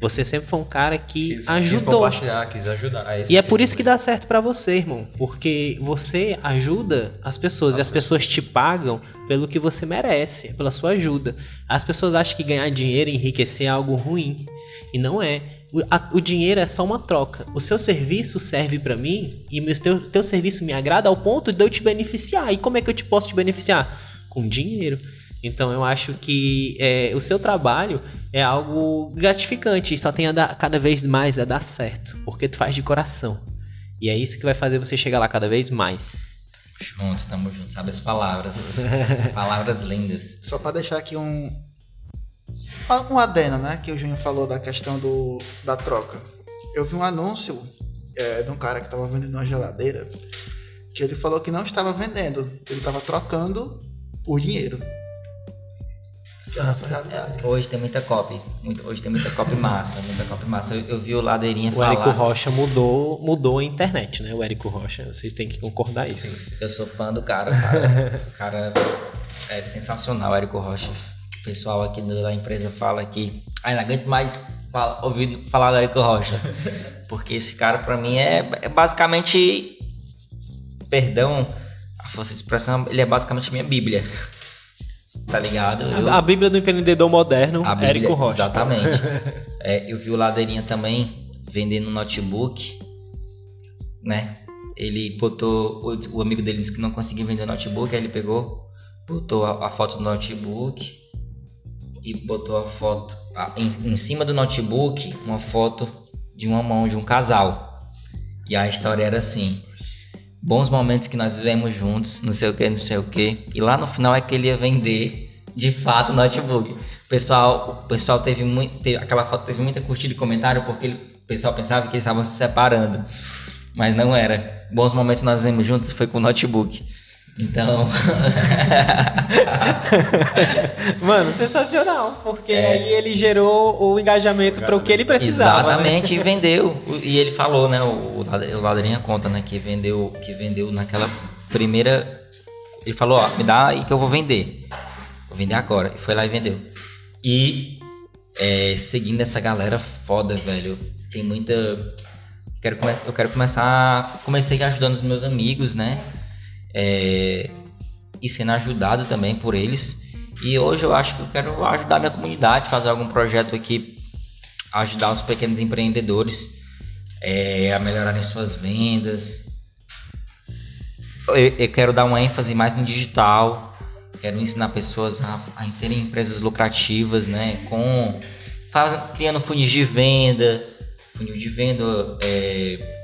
Você sempre foi um cara que Quis, quis ajudou. compartilhar, quis ajudar. E é por isso que dá certo pra você, irmão. Porque você ajuda as pessoas e as pessoas te pagam pelo que você merece, pela sua ajuda. As pessoas acham que ganhar dinheiro e enriquecer é algo ruim. E não é. O, a- o dinheiro é só uma troca. O seu serviço serve pra mim e o teu, teu serviço me agrada ao ponto de eu te beneficiar. E como é que eu te posso te beneficiar? Com dinheiro. Então eu acho que é, o seu trabalho é algo gratificante e só tem a dar, cada vez mais a dar certo, porque tu faz de coração. E é isso que vai fazer você chegar lá cada vez mais. Juntos, tamo juntos. Sabe as palavras. palavras lindas. Só pra deixar aqui um. Um adeno, né? Que o Júnior falou da questão do, da troca. Eu vi um anúncio é, de um cara que tava vendendo uma geladeira. Que ele falou que não estava vendendo. Ele estava trocando por dinheiro. Que é a nossa realidade. Hoje tem muita copy. Muito- hoje tem muita copy massa. Muita copy massa. Eu, eu vi o Ladeirinha O falar. Érico Rocha mudou, mudou a internet, né? O Érico Rocha, vocês têm que concordar isso. Eu sou fã do cara, cara. O cara é sensacional, Érico Rocha. O pessoal aqui da empresa fala que. Ai, não aguento mais fala- ouvir falar do Érico Rocha. Porque esse cara, pra mim, é, é basicamente. Perdão a força de expressão, ele é basicamente minha Bíblia. Tá ligado? Eu- A, a Bíblia do empreendedor moderno, a Bíblia- Érico Rocha. Exatamente. É, eu vi o Ladeirinha também vendendo notebook, né? Ele botou. O, o amigo dele disse que não conseguia vender notebook, aí ele pegou, botou a, a foto do notebook e botou a foto. a- em, em cima do notebook, uma foto de uma mão de um casal. E a história era assim. Bons momentos que nós vivemos juntos, não sei o que, não sei o que. E lá no final é que ele ia vender de fato o notebook. O pessoal, o pessoal teve muito. teve- aquela foto teve muita curtida e comentário porque ele- o pessoal pensava que eles estavam se separando. Mas não era. Bons momentos nós vivemos juntos foi com o notebook. Então. Mano, sensacional, porque É. aí ele gerou o engajamento para o que ele precisava. né? Exatamente, e vendeu. E ele falou, né? O, o Ladrinha conta, né? Que vendeu, que vendeu naquela primeira. Ele falou, ó, me dá aí que eu vou vender. Vou vender agora. E foi lá e vendeu. E é, seguindo essa galera foda, velho. Tem muita. Quero come... Eu quero começar. Comecei ajudando os meus amigos, né? É, E sendo ajudado também por eles. E hoje eu acho que eu quero ajudar minha comunidade, fazer algum projeto aqui ajudar os pequenos empreendedores é, a melhorarem suas vendas. Eu, eu quero dar uma ênfase mais no digital. Quero ensinar pessoas a, a terem empresas lucrativas, né? Com faz, criando funis de venda, funil de venda, é,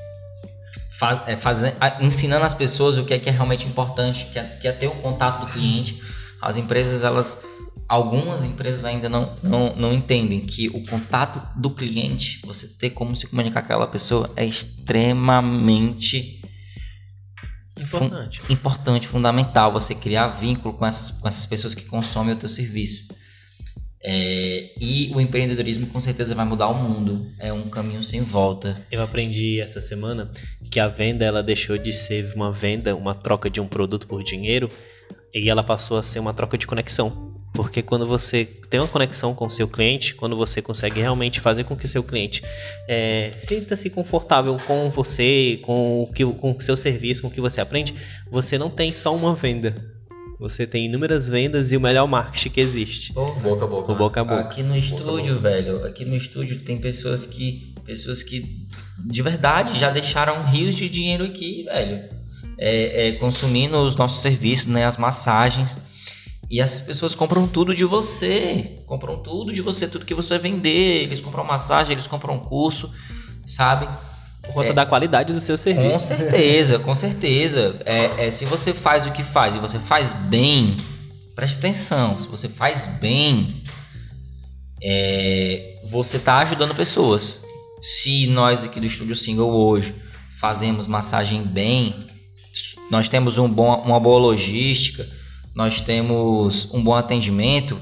fa, é, faze- a- ensinando as pessoas o que é que é realmente importante, que é, que é ter o contato do cliente. As empresas, elas algumas empresas ainda não, não, não entendem que o contato do cliente, você ter como se comunicar com aquela pessoa, é extremamente Importante. fun- importante, fundamental. Você criar vínculo com essas, com essas pessoas que consomem o teu serviço. É, e o empreendedorismo com certeza vai mudar o mundo. É um caminho sem volta. Eu aprendi essa semana que a venda ela deixou de ser uma venda, uma troca de um produto por dinheiro, e ela passou a ser uma troca de conexão. Porque quando você tem uma conexão com o seu cliente, quando você consegue realmente fazer com que seu cliente é, sinta-se confortável com você, com o, que, com o seu serviço, com o que você aprende, você não tem só uma venda. Você tem inúmeras vendas e o melhor marketing que existe. Boca a boca. O boca a boca. Aqui no estúdio, velho, aqui no estúdio tem pessoas que pessoas que de verdade já deixaram rios de dinheiro aqui, velho. É, é, consumindo os nossos serviços, né, as massagens. E essas pessoas compram tudo de você, compram tudo de você, tudo que você vender. Eles compram massagem, eles compram curso, sabe? Por conta da qualidade do seu Com serviço. certeza, com certeza. É, é, se você faz o que faz e você faz bem, preste atenção. Se você faz bem, é, você está ajudando pessoas. Se nós aqui do Estúdio Single hoje fazemos massagem bem, nós temos um bom, uma boa logística, nós temos um bom atendimento.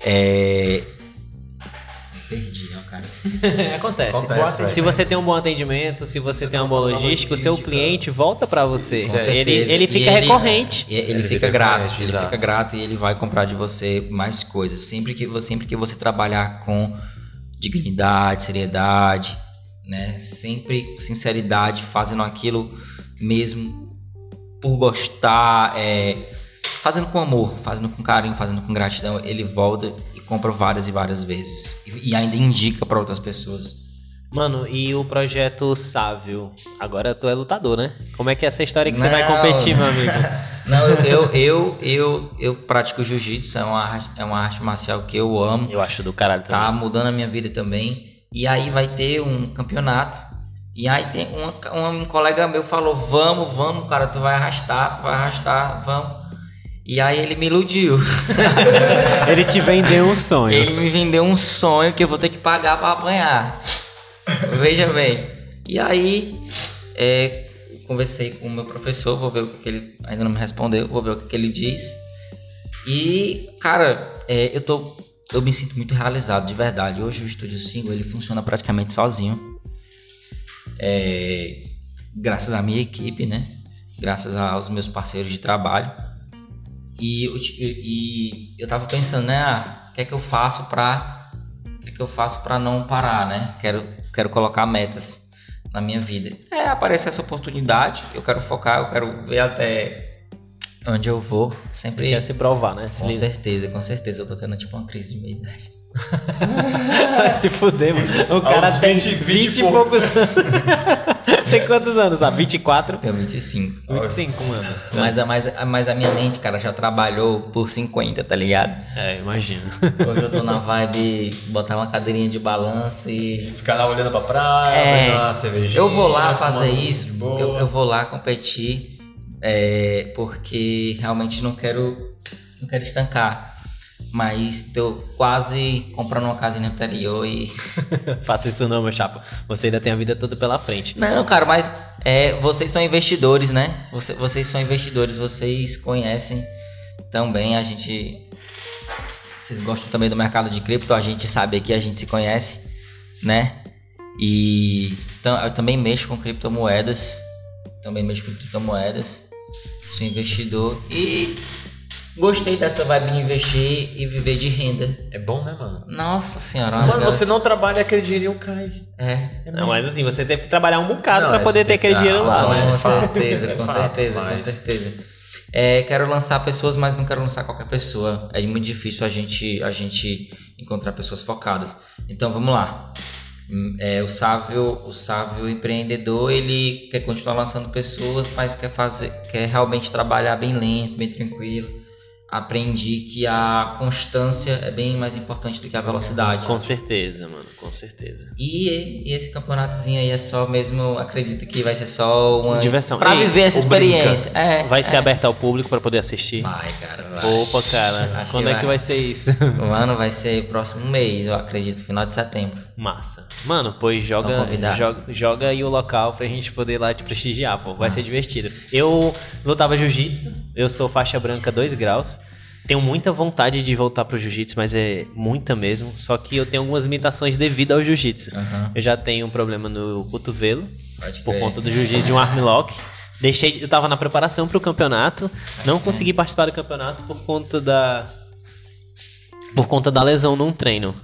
É... Perdi, ó, cara. Acontece. Acontece, se você tem um bom atendimento, se você, tem uma boa logística, o seu cliente volta pra você. Com Ele, certeza. ele fica ele- recorrente. E ele, Ele fica, grato, ele exato. fica grato e ele vai comprar de você mais coisas. Sempre que, vo- sempre que você trabalhar com dignidade, seriedade, né? Sempre sinceridade, fazendo aquilo mesmo por gostar, é, fazendo com amor, fazendo com carinho, fazendo com gratidão, ele volta compra várias e várias vezes e, e ainda indica para outras pessoas. Mano, e o projeto Sávio? Agora tu é lutador, né? Como é que é essa história que você vai Não. competir, meu amigo? Não, eu, eu, eu, eu, eu pratico jiu-jitsu, é uma, arte- é uma arte marcial que eu amo. Eu acho do caralho também. tá mudando a minha vida também. E aí vai ter um campeonato. E aí tem uma- um, colega meu falou: Vamos, vamos, cara, tu vai arrastar, tu vai arrastar, vamos. E aí ele me iludiu. Ele te vendeu um sonho. Ele me vendeu um sonho que eu vou ter que pagar pra apanhar. Veja bem. E aí, é, conversei com o meu professor, vou ver o que, ele ainda não me respondeu, vou ver o que, que ele diz. E, cara, é, eu tô. Eu me sinto muito realizado, de verdade. Hoje o Estúdio 5 ele funciona praticamente sozinho. É, graças à minha equipe, né? Graças aos meus parceiros de trabalho. E, eu e eu tava pensando, né? Ah, o que é que eu faço pra. O que é que eu faço pra não parar, né? Quero, quero colocar metas na minha vida. É, aparece essa oportunidade, eu quero focar, eu quero ver até onde eu vou. Você Sempre. quer se provar, né? Se Com liga. certeza, com certeza. Eu tô tendo tipo uma crise de meia idade. se fudemos. O cara Aos tem 20, 20, 20 e e poucos anos. tem quantos anos? Ah, 24? Tenho 25. 25, mano. Mas a, mas, mas a minha mente, cara, já trabalhou por 50, tá ligado? É, imagino. Hoje eu tô na vibe botar uma cadeirinha de balanço e Ficar lá olhando pra praia, É, uma cervejinha. Eu vou lá fazer isso, eu, eu vou lá competir, é, porque realmente não quero, não quero estancar. Mas tô quase comprando uma casa no interior e. Faça isso não, meu chapa. Você ainda tem a vida toda pela frente. Não, cara, mas é, vocês são investidores, né? Você- vocês são investidores, vocês conhecem também. A gente. Vocês gostam também do mercado de cripto, a gente sabe aqui, a gente se conhece, né? E então, eu também mexo com criptomoedas. Também mexo com criptomoedas. Sou investidor e gostei dessa vibe de investir e viver de renda. É bom, né, mano? Nossa senhora, Mano, legal. você não trabalha, aquele dinheirinho cai. É. Não, mas assim, você teve que trabalhar um bocado pra é, poder ter tem que- aquele dinheiro lá, Ah, né? Com é certeza, é com fato, certeza, com certeza. É, quero lançar pessoas, mas não quero lançar qualquer pessoa. É muito difícil a gente, a gente encontrar pessoas focadas. Então vamos lá. É, o sábio, o sábio empreendedor, ele quer continuar lançando pessoas, mas quer fazer, quer realmente trabalhar bem lento, bem tranquilo. Aprendi que a constância é bem mais importante do que a velocidade. Com certeza, mano, com certeza. E, e esse campeonatozinho aí é só mesmo, acredito que vai ser só uma Diversão. Pra Ei, viver essa experiência. É, Vai ser é. aberto ao público pra poder assistir? Vai, cara, vai. Opa, cara, Acho quando que é que vai. vai ser isso? Mano, vai ser próximo mês, eu acredito, final de setembro. Massa. Mano, pois joga, joga, joga aí o local pra gente poder lá te prestigiar, pô. Vai ser divertido. Eu lutava jiu-jitsu, eu sou faixa branca 2 graus. Tenho muita vontade de voltar pro jiu-jitsu, mas é muita mesmo. Só que eu tenho algumas limitações devido ao jiu-jitsu. Aham. Eu já tenho um problema no cotovelo, por conta do jiu-jitsu de um armlock. Deixei, eu tava na preparação pro campeonato, não consegui participar do campeonato por conta da por conta da lesão num treino.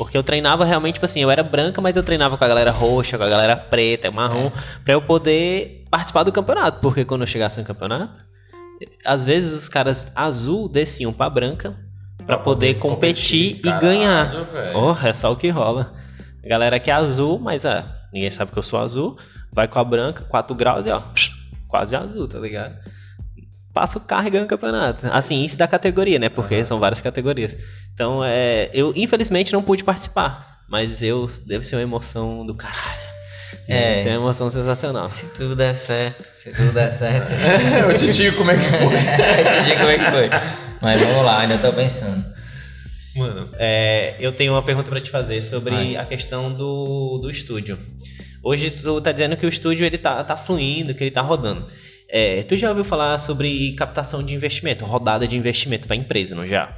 Porque eu treinava realmente, tipo assim, eu era branca, mas eu treinava com a galera roxa, com a galera preta, marrom, pra eu poder participar do campeonato. Porque quando eu chegasse no campeonato, às vezes os caras azul desciam pra branca pra poder, competir, e Caralho, ganhar. Oh, é só o que rola. A galera que é azul, mas ah, ninguém sabe que eu sou azul. Vai com a branca, 4 graus e ó, quase azul, tá ligado? Passa o carro e ganha o campeonato. Assim, isso da categoria, né? Porque são várias categorias. Então, é, eu infelizmente não pude participar. Mas eu deve ser uma emoção do caralho. É. Deve ser uma emoção sensacional. Se tudo der certo, se tudo der certo. Eu te digo como é que foi. eu te digo como é que foi. Mas vamos lá, ainda tô pensando. Mano, é, eu tenho uma pergunta pra te fazer sobre Vai. a questão do, do estúdio. Hoje tu tá dizendo que o estúdio ele tá, tá fluindo, que ele tá rodando. É, tu já ouviu falar sobre captação de investimento, rodada de investimento pra empresa, não já?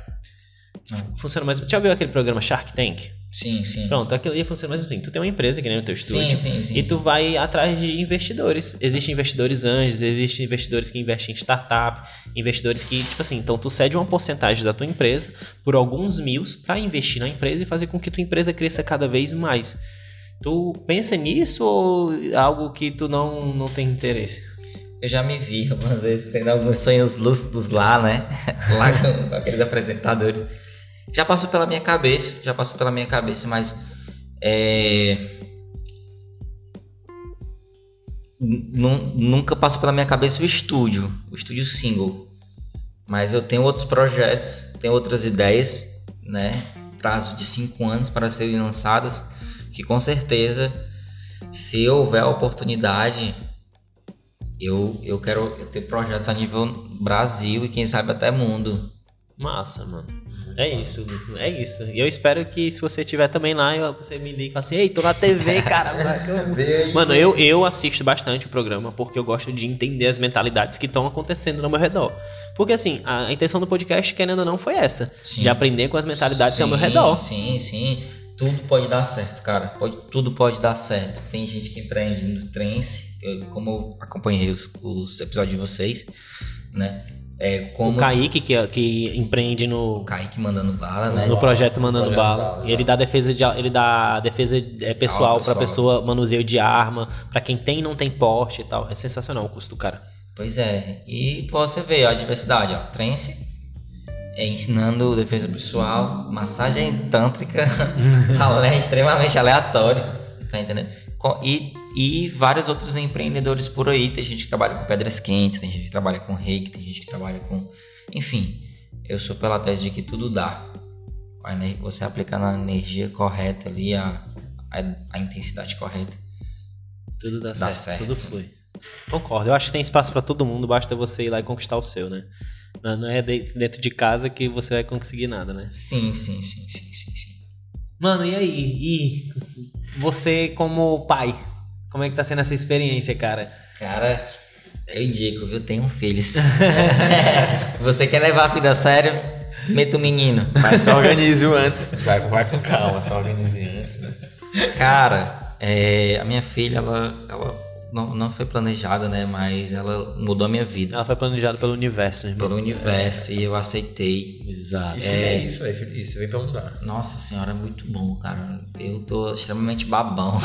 Não. Funciona mais. Já viu aquele programa Shark Tank? Sim, sim. Pronto, aquilo ali funciona mais assim. Tu tem uma empresa que nem o teu estúdio. Sim, sim, sim. E tu vai atrás de investidores. Existem investidores anjos, existem investidores que investem em startup, investidores que, tipo assim, então tu cede uma porcentagem da tua empresa por alguns mil para investir na empresa e fazer com que tua empresa cresça cada vez mais. Tu pensa nisso ou é algo que tu não, não tem interesse? Eu já me vi algumas vezes tendo alguns sonhos lúcidos lá, né? lá com, com aqueles apresentadores. Já passou pela minha cabeça, já passou pela minha cabeça, mas é... nu- Nunca passou pela minha cabeça o estúdio, o estúdio single. Mas eu tenho outros projetos, tenho outras ideias, né? Prazo de cinco anos para serem lançadas, que com certeza, se houver oportunidade, eu, eu quero ter projetos a nível Brasil e quem sabe até mundo. Massa, mano. É isso, é isso. E eu espero que se você estiver também lá, você me ligue e fale assim, ei, tô na TV, cara. Mano, eu, eu assisto bastante o programa porque eu gosto de entender as mentalidades que estão acontecendo no meu redor. Porque assim, a, intenção do podcast, querendo ou não, foi essa. Sim. De aprender com as mentalidades ao meu Sim, redor. Sim, sim. Tudo pode dar certo, cara. Pode, tudo pode dar certo. Tem gente que empreende no trance, como eu acompanhei os, os episódios de vocês, né? É, como O Kaique, que, que empreende no, o Kaique mandando bala, né? no projeto Mandando Projeto Bala. Bala, ele dá defesa de ele dá defesa é, pessoal pra pessoa, manuseio de arma, pra quem tem e não tem porte e tal. É sensacional o custo do cara. Pois é. E você ó, a diversidade, ó. Trance, é, ensinando defesa pessoal, massagem tântrica, ale- extremamente aleatório, tá entendendo? E, e vários outros empreendedores por aí. Tem gente que trabalha com pedras quentes, tem gente que trabalha com reiki, tem gente que trabalha com. Enfim, eu sou pela tese de que tudo dá. Você aplicar na energia correta ali, a, a, a intensidade correta. Tudo dá, Dá certo, certo, tudo sim. flui. Concordo. Eu acho que tem espaço pra todo mundo, basta você ir lá e conquistar o seu, né? Não é de- dentro de casa que você vai conseguir nada, né? Sim, sim, sim, sim, sim, sim. Mano, e aí? E você como pai? Como é que tá sendo essa experiência, cara? Cara, eu indico, viu? Tenham filhos. Você quer levar a vida a sério? Meta o menino. Mas só organize o antes. Vai, vai com calma, só organize antes. Né? Cara, é, a minha filha, ela, ela não, não foi planejada, né? Mas ela mudou a minha vida Ela foi planejada pelo universo, irmão. pelo universo e eu aceitei. Exato. E é, isso, é isso vem pra mudar. Nossa senhora, é muito bom, cara. Eu tô extremamente babão.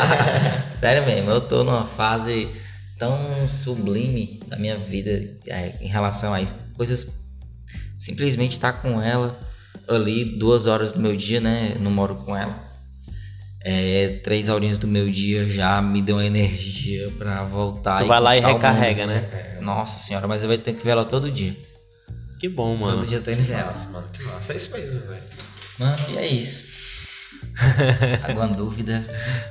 Sério mesmo, eu tô numa fase tão sublime da minha vida é, em relação a isso. Coisas. Simplesmente estar com ela ali duas horas do meu dia, né? Eu não moro com ela. É, três horinhas do meu dia já me deu uma energia pra voltar. Tu vai lá e recarrega, mundo. né? Nossa senhora, mas eu vou ter que ver ela todo dia. Que bom, mano. Todo dia eu tô indo ver ela. Nossa, mano, que massa. É isso mesmo, velho. Mano, e é isso. Alguma dúvida?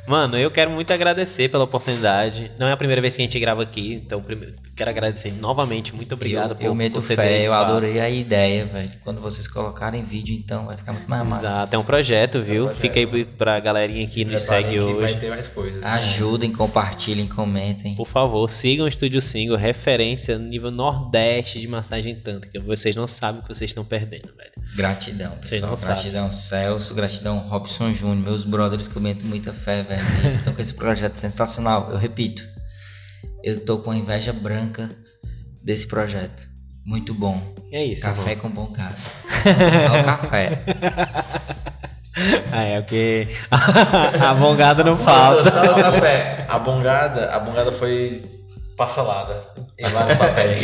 Mano, eu quero muito agradecer pela oportunidade. Não é a primeira vez que a gente grava aqui, então primeiro, quero agradecer novamente. Muito obrigado eu, por, eu meto por fé, eu adorei a ideia, velho. Quando vocês colocarem vídeo, então, vai ficar muito mais massa. Exato, é um projeto, viu? projeto. Fica aí pra galerinha que Se nos segue que hoje. Vai ter mais coisas. Ajudem, compartilhem, comentem. Por favor, sigam o Estúdio Single, referência nível Nordeste de massagem tântrica. Vocês não sabem o que vocês estão perdendo, velho. Gratidão, Vocês pessoal. não sabem. Gratidão, Celso. Gratidão, Robson Júnior. Meus brothers que eu meto muita fé, velho. Estão com esse projeto sensacional. Eu repito, eu tô com a inveja branca desse projeto. Muito bom. É isso, café irmão. com bom cara. Só o café. Ah, é porque a bongada não falta. Só o café. A bongada, a bongada foi parcelada em vários papéis.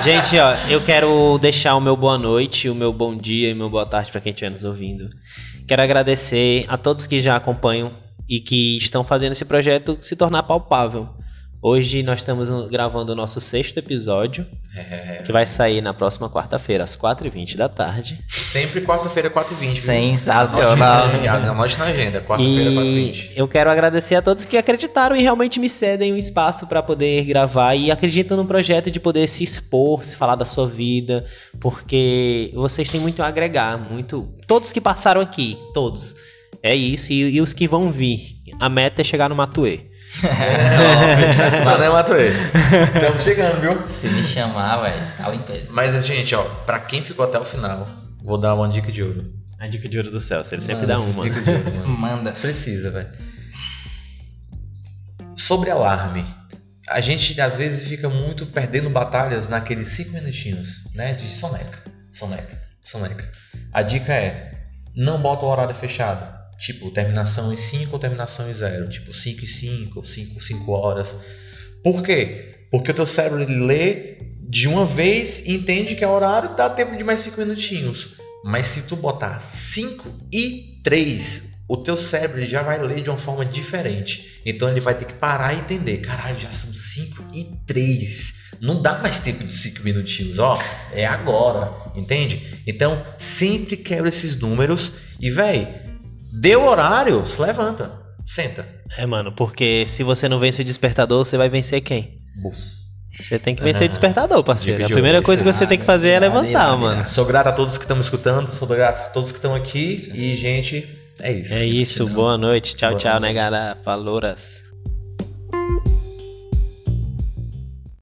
Gente, ó, eu quero deixar o meu boa noite, o meu bom dia e o meu boa tarde para quem estiver nos ouvindo. Quero agradecer a todos que já acompanham e que estão fazendo esse projeto se tornar palpável. Hoje nós estamos gravando o nosso sexto episódio, É, que vai sair na próxima quarta-feira, às 4h20 da tarde. sempre quarta-feira, 4h20. Sensacional. Anote na agenda, quarta-feira, E 4h20. eu quero agradecer a todos que acreditaram e realmente me cedem um espaço para poder gravar e acreditam no projeto de poder se expor, se falar da sua vida, porque vocês têm muito a agregar, muito. Todos que passaram aqui, todos. É isso, e, e os que vão vir. A meta é chegar no Matuê. Não, tá escutando, né, Matuê? Estamos chegando, viu? Se me chamar, velho, tá limpeza. Mas, gente, ó, pra quem ficou até o final, Vou dar uma dica de ouro. A dica de ouro do Celso, ele sempre dá uma. Dica de ouro, mano. Manda. Precisa, velho. Sobre alarme. A gente às vezes fica muito perdendo batalhas naqueles 5 minutinhos, né? De soneca. Soneca. Soneca. A dica é: não bota o horário fechado. Tipo, terminação em 5 ou terminação em 0. Tipo, 5 e 5, 5, 5 horas. Por quê? Porque o teu cérebro ele lê de uma vez e entende que é horário, dá tempo de mais 5 minutinhos. Mas se tu botar 5 e 3, o teu cérebro já vai ler de uma forma diferente. Então ele vai ter que parar e entender. Caralho, já são 5 e 3. Não dá mais tempo de 5 minutinhos, ó. É agora, entende? Então sempre quebra esses números e, véi, deu horário, se levanta, senta. É, mano, porque se você não vence o despertador, você vai vencer quem? Você tem que vencer o despertador, parceiro. A primeira coisa que você tem que fazer é levantar, mano. Sou grato a todos que estão me escutando, sou grato a todos que estão aqui. E, gente, é isso. É isso, boa noite. Tchau, Boa tchau, noite. negada. Falouras.